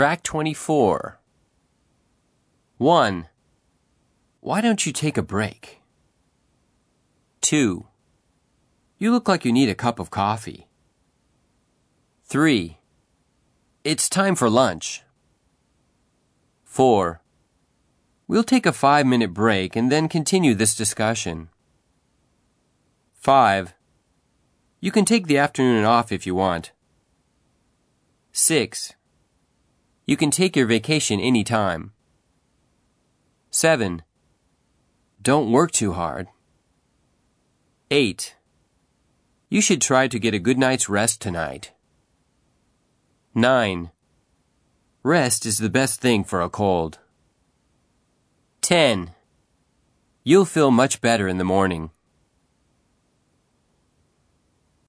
Track 24. 1. Why don't you take a break? 2. You look like you need a cup of coffee. 3. It's time for lunch. 4. We'll take a five minute break and then continue this discussion. 5. You can take the afternoon off if you want. 6. You can take your vacation anytime. 7. Don't work too hard. 8. You should try to get a good night's rest tonight. 9. Rest is the best thing for a cold. 10. You'll feel much better in the morning.